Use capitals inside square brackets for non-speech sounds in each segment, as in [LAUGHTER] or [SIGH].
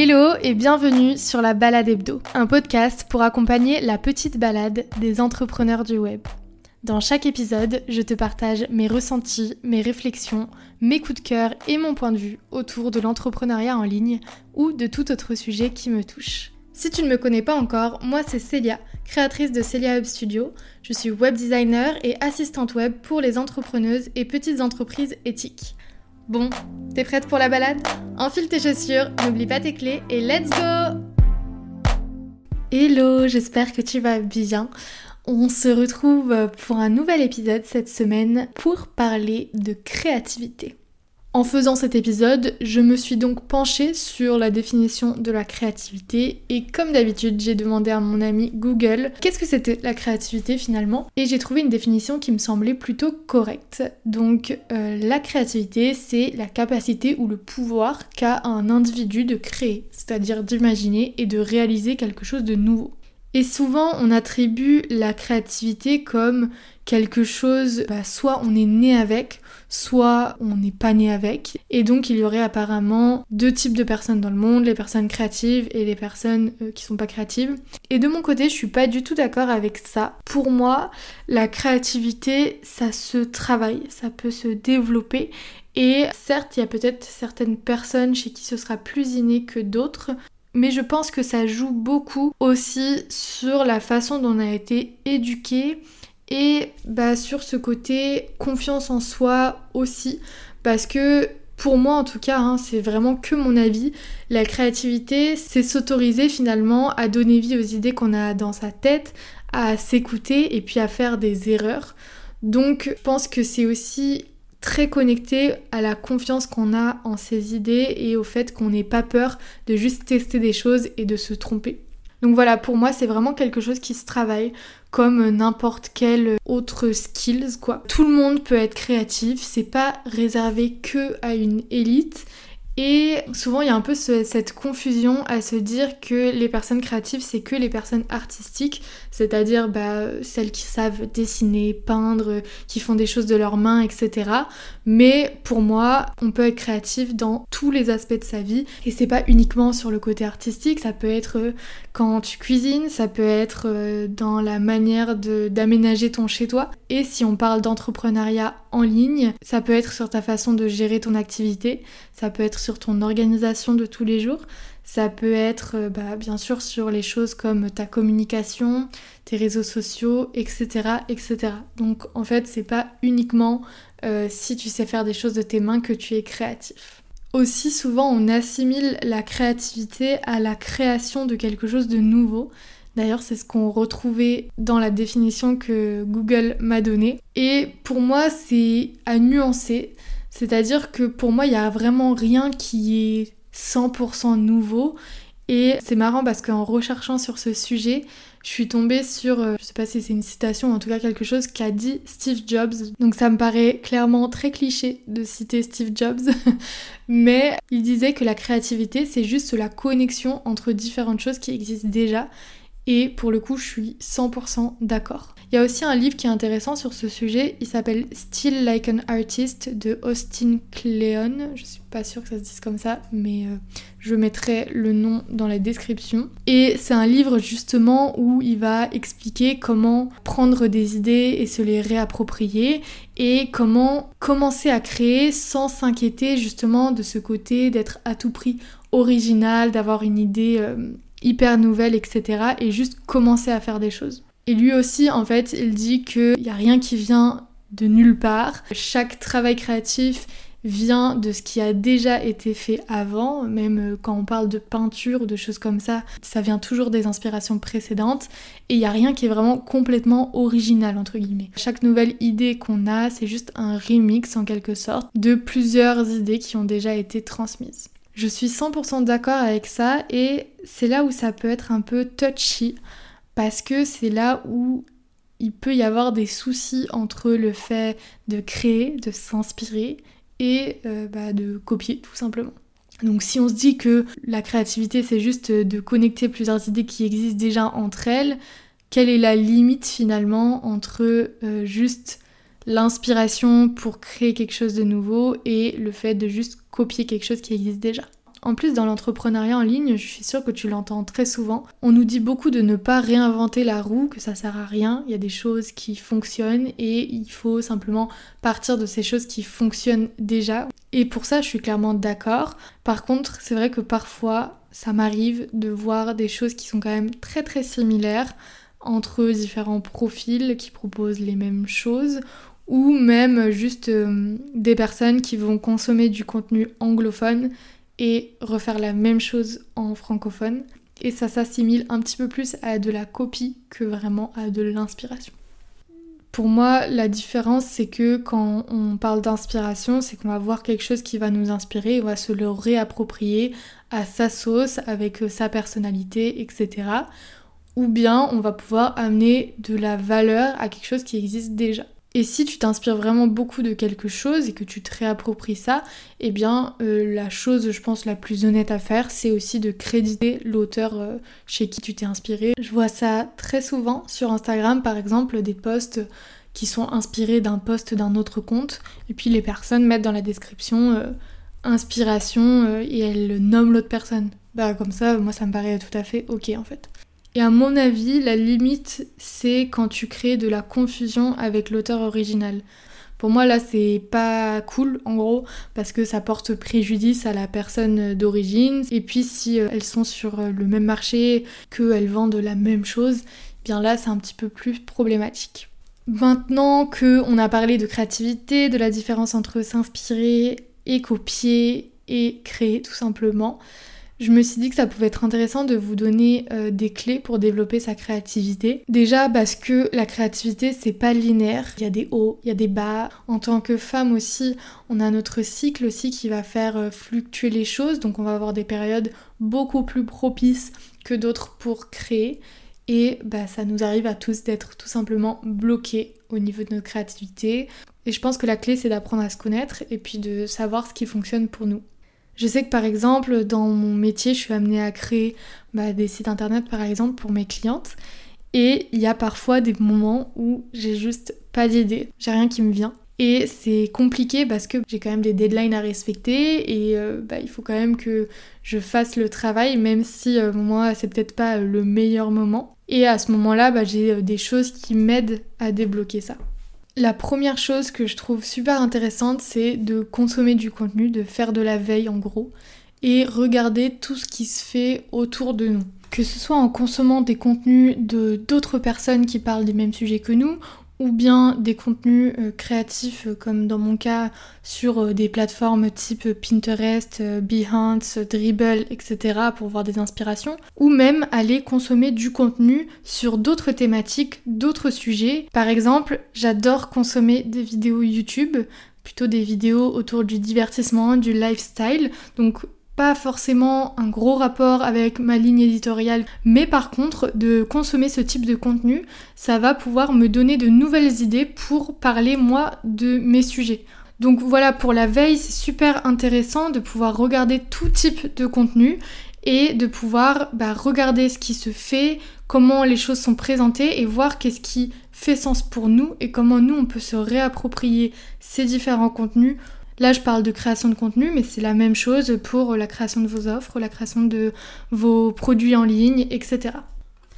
Hello et bienvenue sur la Balade Hebdo, un podcast pour accompagner la petite balade des entrepreneurs du web. Dans chaque épisode, je te partage mes ressentis, mes réflexions, mes coups de cœur et mon point de vue autour de l'entrepreneuriat en ligne ou de tout autre sujet qui me touche. Si tu ne me connais pas encore, moi c'est Célia, créatrice de Celia Hub Studio. Je suis web designer et assistante web pour les entrepreneuses et petites entreprises éthiques. Bon, t'es prête pour la balade? Enfile tes chaussures, n'oublie pas tes clés et let's go Hello, j'espère que tu vas bien. On se retrouve pour un nouvel épisode cette semaine pour parler de créativité. En faisant cet épisode, je me suis donc penchée sur la définition de la créativité et comme d'habitude, j'ai demandé à mon ami Google qu'est-ce que c'était la créativité finalement et j'ai trouvé une définition qui me semblait plutôt correcte. Donc euh, la créativité, c'est la capacité ou le pouvoir qu'a un individu de créer, c'est-à-dire d'imaginer et de réaliser quelque chose de nouveau. Et souvent, on attribue la créativité comme quelque chose, bah, soit on est né avec, soit on n'est pas né avec. Et donc, il y aurait apparemment deux types de personnes dans le monde, les personnes créatives et les personnes euh, qui sont pas créatives. Et de mon côté, je suis pas du tout d'accord avec ça. Pour moi, la créativité, ça se travaille, ça peut se développer. Et certes, il y a peut-être certaines personnes chez qui ce sera plus inné que d'autres, mais je pense que ça joue beaucoup aussi sur la façon dont on a été éduqué et bah, sur ce côté confiance en soi aussi parce que pour moi en tout cas, hein, c'est vraiment que mon avis, la créativité c'est s'autoriser finalement à donner vie aux idées qu'on a dans sa tête, à s'écouter et puis à faire des erreurs. Donc je pense que c'est aussi très connecté à la confiance qu'on a en ses idées et au fait qu'on n'ait pas peur de juste tester des choses et de se tromper. Donc voilà, pour moi, c'est vraiment quelque chose qui se travaille comme n'importe quel autre skills quoi. Tout le monde peut être créatif, c'est pas réservé que à une élite et souvent, il y a un peu cette confusion à se dire que les personnes créatives, c'est que les personnes artistiques, c'est-à-dire bah, celles qui savent dessiner, peindre, qui font des choses de leurs mains, etc. Mais pour moi, on peut être créatif dans tous les aspects de sa vie. Et c'est pas uniquement sur le côté artistique, ça peut être euh, quand tu cuisines, ça peut être euh, dans la manière d'aménager ton chez-toi. Et si on parle d'entrepreneuriat en ligne, ça peut être sur ta façon de gérer ton activité, ça peut être sur ton organisation de tous les jours, ça peut être euh, bah, bien sûr sur les choses comme ta communication, tes réseaux sociaux, etc. etc. Donc en fait, c'est pas uniquement euh, si tu sais faire des choses de tes mains que tu es créatif. Aussi souvent, on assimile la créativité à la création de quelque chose de nouveau. D'ailleurs, c'est ce qu'on retrouvait dans la définition que Google m'a donnée. Et pour moi, c'est à nuancer. C'est-à-dire que pour moi, il n'y a vraiment rien qui est 100% nouveau. Et c'est marrant parce qu'en recherchant sur ce sujet, je suis tombée sur, euh, je sais pas si c'est une citation, en tout cas quelque chose qu'a dit Steve Jobs. Donc ça me paraît clairement très cliché de citer Steve Jobs, [LAUGHS] mais il disait que la créativité, c'est juste la connexion entre différentes choses qui existent déjà et pour le coup, je suis 100% d'accord. Il y a aussi un livre qui est intéressant sur ce sujet, il s'appelle Still Like an Artist de Austin Kleon. Je suis pas sûre que ça se dise comme ça, mais euh, je mettrai le nom dans la description. Et c'est un livre justement où il va expliquer comment prendre des idées et se les réapproprier et comment commencer à créer sans s'inquiéter justement de ce côté d'être à tout prix original, d'avoir une idée... Euh, hyper nouvelle, etc. Et juste commencer à faire des choses. Et lui aussi, en fait, il dit qu'il n'y a rien qui vient de nulle part. Chaque travail créatif vient de ce qui a déjà été fait avant, même euh, quand on parle de peinture ou de choses comme ça, ça vient toujours des inspirations précédentes et il n'y a rien qui est vraiment complètement original entre guillemets. Chaque nouvelle idée qu'on a, c'est juste un remix en quelque sorte de plusieurs idées qui ont déjà été transmises. Je suis 100% d'accord avec ça et c'est là où ça peut être un peu touchy parce que c'est là où il peut y avoir des soucis entre le fait de créer, de s'inspirer et euh, bah, de copier tout simplement. Donc si on se dit que la créativité c'est juste de connecter plusieurs idées qui existent déjà entre elles, quelle est la limite finalement entre euh, juste l'inspiration pour créer quelque chose de nouveau et le fait de juste copier quelque chose qui existe déjà. En plus, dans l'entrepreneuriat en ligne, je suis sûre que tu l'entends très souvent. On nous dit beaucoup de ne pas réinventer la roue, que ça sert à rien. Il y a des choses qui fonctionnent et il faut simplement partir de ces choses qui fonctionnent déjà. Et pour ça, je suis clairement d'accord. Par contre, c'est vrai que parfois, ça m'arrive de voir des choses qui sont quand même très très similaires entre différents profils qui proposent les mêmes choses ou même juste euh, des personnes qui vont consommer du contenu anglophone et refaire la même chose en francophone. Et ça s'assimile un petit peu plus à de la copie que vraiment à de l'inspiration. Pour moi, la différence, c'est que quand on parle d'inspiration, c'est qu'on va voir quelque chose qui va nous inspirer, on va se le réapproprier à sa sauce, avec euh, sa personnalité, etc. Ou bien on va pouvoir amener de la valeur à quelque chose qui existe déjà. Et si tu t'inspires vraiment beaucoup de quelque chose et que tu te réappropries ça, eh bien euh, la chose je pense la plus honnête à faire c'est aussi de créditer l'auteur euh, chez qui tu t'es inspiré. Je vois ça très souvent sur Instagram par exemple des posts qui sont inspirés d'un post d'un autre compte et puis les personnes mettent dans la description euh, inspiration et elles nomment l'autre personne. Bah comme ça moi ça me paraît tout à fait ok en fait. Et à mon avis, la limite, c'est quand tu crées de la confusion avec l'auteur original. Pour moi, là, c'est pas cool, en gros, parce que ça porte préjudice à la personne d'origine. Et puis, si euh, elles sont sur euh, le même marché, qu'elles vendent la même chose, eh bien là, c'est un petit peu plus problématique. Maintenant que on a parlé de créativité, de la différence entre s'inspirer et copier et créer, tout simplement, je me suis dit que ça pouvait être intéressant de vous donner euh, des clés pour développer sa créativité. Déjà parce que la créativité c'est pas linéaire, il y a des hauts, il y a des bas. En tant que femme aussi, on a notre cycle aussi qui va faire euh, fluctuer les choses, donc on va avoir des périodes beaucoup plus propices que d'autres pour créer. Et bah, ça nous arrive à tous d'être tout simplement bloqués au niveau de notre créativité. Et je pense que la clé c'est d'apprendre à se connaître et puis de savoir ce qui fonctionne pour nous. Je sais que par exemple, dans mon métier, je suis amenée à créer bah, des sites internet par exemple pour mes clientes. Et il y a parfois des moments où j'ai juste pas d'idée, j'ai rien qui me vient. Et c'est compliqué parce que j'ai quand même des deadlines à respecter et euh, bah, il faut quand même que je fasse le travail, même si euh, moi c'est peut-être pas le meilleur moment. Et à ce moment-là, bah, j'ai euh, des choses qui m'aident à débloquer ça. La première chose que je trouve super intéressante, c'est de consommer du contenu, de faire de la veille en gros, et regarder tout ce qui se fait autour de nous. Que ce soit en consommant des contenus de d'autres personnes qui parlent des mêmes sujets que nous, ou bien des contenus euh, créatifs euh, comme dans mon cas sur euh, des plateformes type Pinterest, Behance, Dribble, etc. pour voir des inspirations, ou même aller consommer du contenu sur d'autres thématiques, d'autres sujets. Par exemple, j'adore consommer des vidéos YouTube, plutôt des vidéos autour du divertissement, du lifestyle, donc pas forcément un gros rapport avec ma ligne éditoriale, mais par contre de consommer ce type de contenu, ça va pouvoir me donner de nouvelles idées pour parler moi de mes sujets. Donc voilà, pour la veille, c'est super intéressant de pouvoir regarder tout type de contenu et de pouvoir bah, regarder ce qui se fait, comment les choses sont présentées et voir qu'est-ce qui fait sens pour nous et comment nous on peut se réapproprier ces différents contenus Là, je parle de création de contenu, mais c'est la même chose pour la création de vos offres, la création de vos produits en ligne, etc.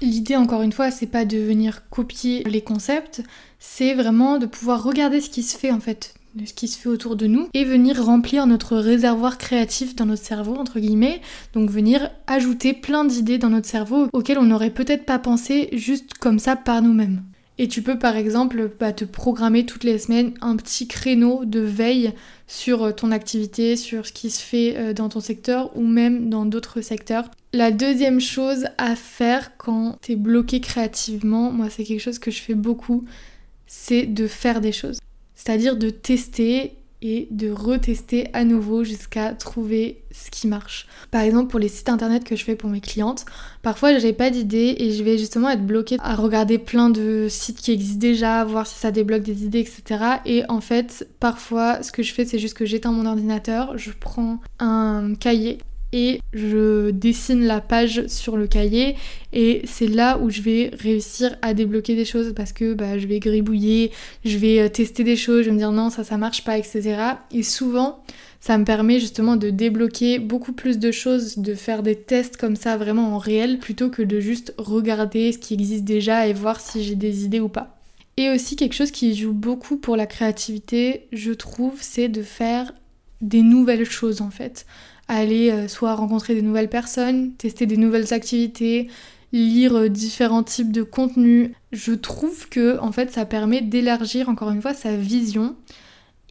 L'idée, encore une fois, c'est pas de venir copier les concepts, c'est vraiment de pouvoir regarder ce qui se fait en fait, ce qui se fait autour de nous et venir remplir notre réservoir créatif dans notre cerveau, entre guillemets. Donc venir ajouter plein d'idées dans notre cerveau auxquelles on n'aurait peut-être pas pensé juste comme ça par nous-mêmes. Et tu peux par exemple bah, te programmer toutes les semaines un petit créneau de veille sur euh, ton activité, sur ce qui se fait euh, dans ton secteur ou même dans d'autres secteurs. La deuxième chose à faire quand tu es bloqué créativement, moi c'est quelque chose que je fais beaucoup, c'est de faire des choses. C'est-à-dire de tester et de retester à nouveau jusqu'à trouver ce qui marche. Par exemple, pour les sites internet que je fais pour mes clientes, parfois j'ai pas d'idée et je vais justement être bloquée à regarder plein de sites qui existent déjà, voir si ça débloque des idées, etc. Et en fait, parfois, ce que je fais, c'est juste que j'éteins mon ordinateur, je prends un cahier et je dessine la page sur le cahier et c'est là où je vais réussir à débloquer des choses parce que bah, je vais gribouiller, je vais euh, tester des choses, je vais me dire non ça ça marche pas etc. Et souvent ça me permet justement de débloquer beaucoup plus de choses, de faire des tests comme ça vraiment en réel plutôt que de juste regarder ce qui existe déjà et voir si j'ai des idées ou pas. Et aussi quelque chose qui joue beaucoup pour la créativité, je trouve, c'est de faire des nouvelles choses en fait. Aller euh, soit rencontrer des nouvelles personnes, tester des nouvelles activités, lire euh, différents types de contenus. Je trouve que en fait ça permet d'élargir encore une fois sa vision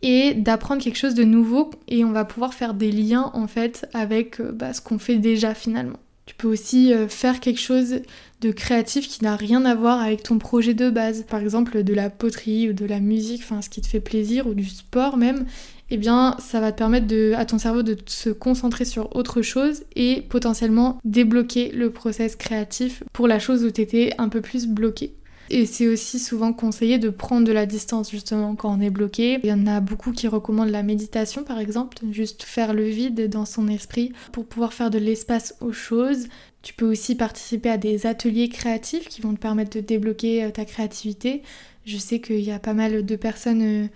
et d'apprendre quelque chose de nouveau et on va pouvoir faire des liens en fait avec euh, bah, ce qu'on fait déjà finalement. Tu peux aussi faire quelque chose de créatif qui n'a rien à voir avec ton projet de base. Par exemple de la poterie ou de la musique, enfin ce qui te fait plaisir ou du sport même. Eh bien, ça va te permettre de, à ton cerveau de se concentrer sur autre chose et potentiellement débloquer le process créatif pour la chose où tu étais un peu plus bloqué. Et c'est aussi souvent conseillé de prendre de la distance justement quand on est bloqué. Il y en a beaucoup qui recommandent la méditation par exemple, juste faire le vide dans son esprit pour pouvoir faire de l'espace aux choses. Tu peux aussi participer à des ateliers créatifs qui vont te permettre de débloquer euh, ta créativité. Je sais qu'il y a pas mal de personnes euh,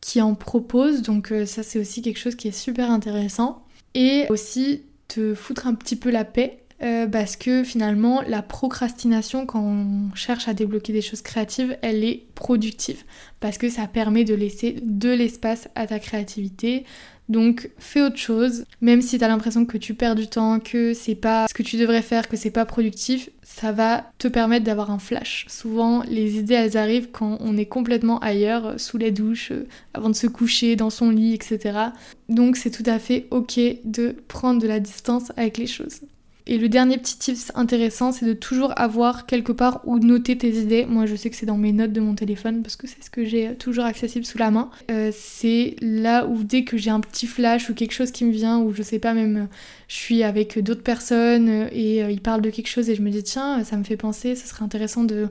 qui en proposent, donc euh, ça c'est aussi quelque chose qui est super intéressant. Et aussi te foutre un petit peu la paix euh, parce que finalement la procrastination quand on cherche à débloquer des choses créatives, elle est productive parce que ça permet de laisser de l'espace à ta créativité. Donc fais autre chose, même si tu as l'impression que tu perds du temps, que c'est pas ce que tu devrais faire, que c'est pas productif, ça va te permettre d'avoir un flash. Souvent les idées elles arrivent quand on est complètement ailleurs, sous les douches, euh, avant de se coucher, dans son lit, etc. Donc c'est tout à fait ok de prendre de la distance avec les choses. Et le dernier petit tips intéressant, c'est de toujours avoir quelque part où noter tes idées. Moi, je sais que c'est dans mes notes de mon téléphone parce que c'est ce que j'ai toujours accessible sous la main. Euh, c'est là où dès que j'ai un petit flash ou quelque chose qui me vient, ou je sais pas, même je suis avec d'autres personnes et euh, ils parlent de quelque chose et je me dis tiens, ça me fait penser, ce serait intéressant de,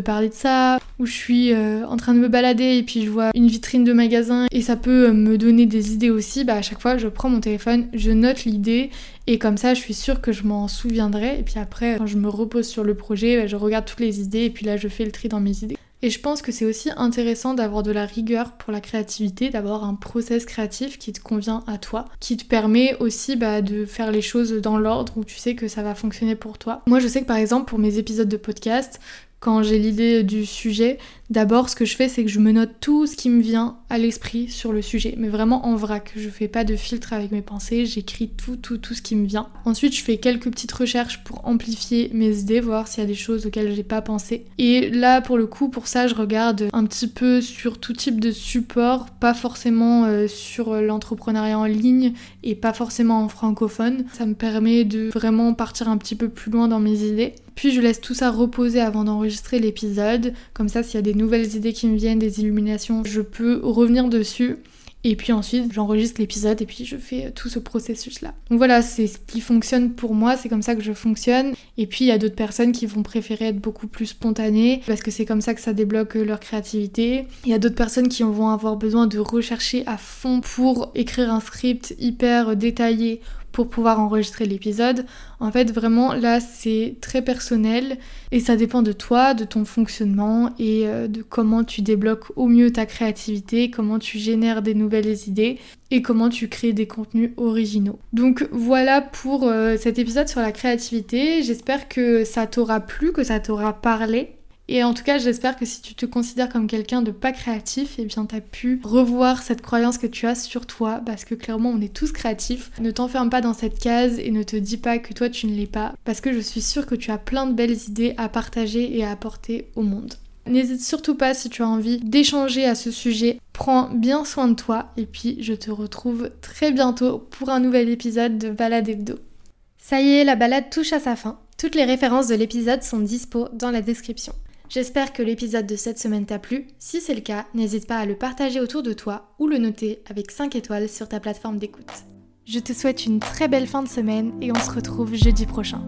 parler de ça. Ou je suis euh, en train de me balader et puis je vois une vitrine de magasin et ça peut me donner des idées aussi. Bah, à chaque fois, je prends mon téléphone, je note l'idée et comme ça, je suis sûre que je m'en souviendrai. Et puis après, quand je me repose sur le projet, bah, je regarde toutes les idées et puis là, je fais le tri dans mes idées. Et je pense que c'est aussi intéressant d'avoir de la rigueur pour la créativité, d'avoir un process créatif qui te convient à toi, qui te permet aussi bah, de faire les choses dans l'ordre où tu sais que ça va fonctionner pour toi. Moi je sais que par exemple pour mes épisodes de podcast, quand j'ai l'idée du sujet, d'abord ce que je fais c'est que je me note tout ce qui me vient à l'esprit sur le sujet, mais vraiment en vrac. Je fais pas de filtre avec mes pensées, j'écris tout, tout, tout ce qui me vient. Ensuite, je fais quelques petites recherches pour amplifier mes idées, voir s'il y a des choses auxquelles j'ai pas pensé. Et là, pour le coup, pour ça, je regarde un petit peu sur tout type de support, pas forcément euh, sur l'entrepreneuriat en ligne et pas forcément en francophone. Ça me permet de vraiment partir un petit peu plus loin dans mes idées. Puis je laisse tout ça reposer avant d'enregistrer l'épisode. Comme ça, s'il y a des nouvelles idées qui me viennent, des illuminations, je peux revenir dessus. Et puis ensuite, j'enregistre l'épisode et puis je fais tout ce processus-là. Donc voilà, c'est ce qui fonctionne pour moi, c'est comme ça que je fonctionne. Et puis il y a d'autres personnes qui vont préférer être beaucoup plus spontanées parce que c'est comme ça que ça débloque leur créativité. Il y a d'autres personnes qui vont avoir besoin de rechercher à fond pour écrire un script hyper détaillé pour pouvoir enregistrer l'épisode. En fait, vraiment, là, c'est très personnel et ça dépend de toi, de ton fonctionnement et euh, de comment tu débloques au mieux ta créativité, comment tu génères des nouvelles idées et comment tu crées des contenus originaux. Donc voilà pour euh, cet épisode sur la créativité. J'espère que ça t'aura plu, que ça t'aura parlé. Et en tout cas, j'espère que si tu te considères comme quelqu'un de pas créatif, et eh bien t'as pu revoir cette croyance que tu as sur toi, parce que clairement on est tous créatifs. Ne t'enferme pas dans cette case et ne te dis pas que toi tu ne l'es pas, parce que je suis sûre que tu as plein de belles idées à partager et à apporter au monde. N'hésite surtout pas si tu as envie d'échanger à ce sujet. Prends bien soin de toi et puis je te retrouve très bientôt pour un nouvel épisode de Balade Hebdo. Ça y est, la balade touche à sa fin. Toutes les références de l'épisode sont dispo dans la description. J'espère que l'épisode de cette semaine t'a plu. Si c'est le cas, n'hésite pas à le partager autour de toi ou le noter avec 5 étoiles sur ta plateforme d'écoute. Je te souhaite une très belle fin de semaine et on se retrouve jeudi prochain.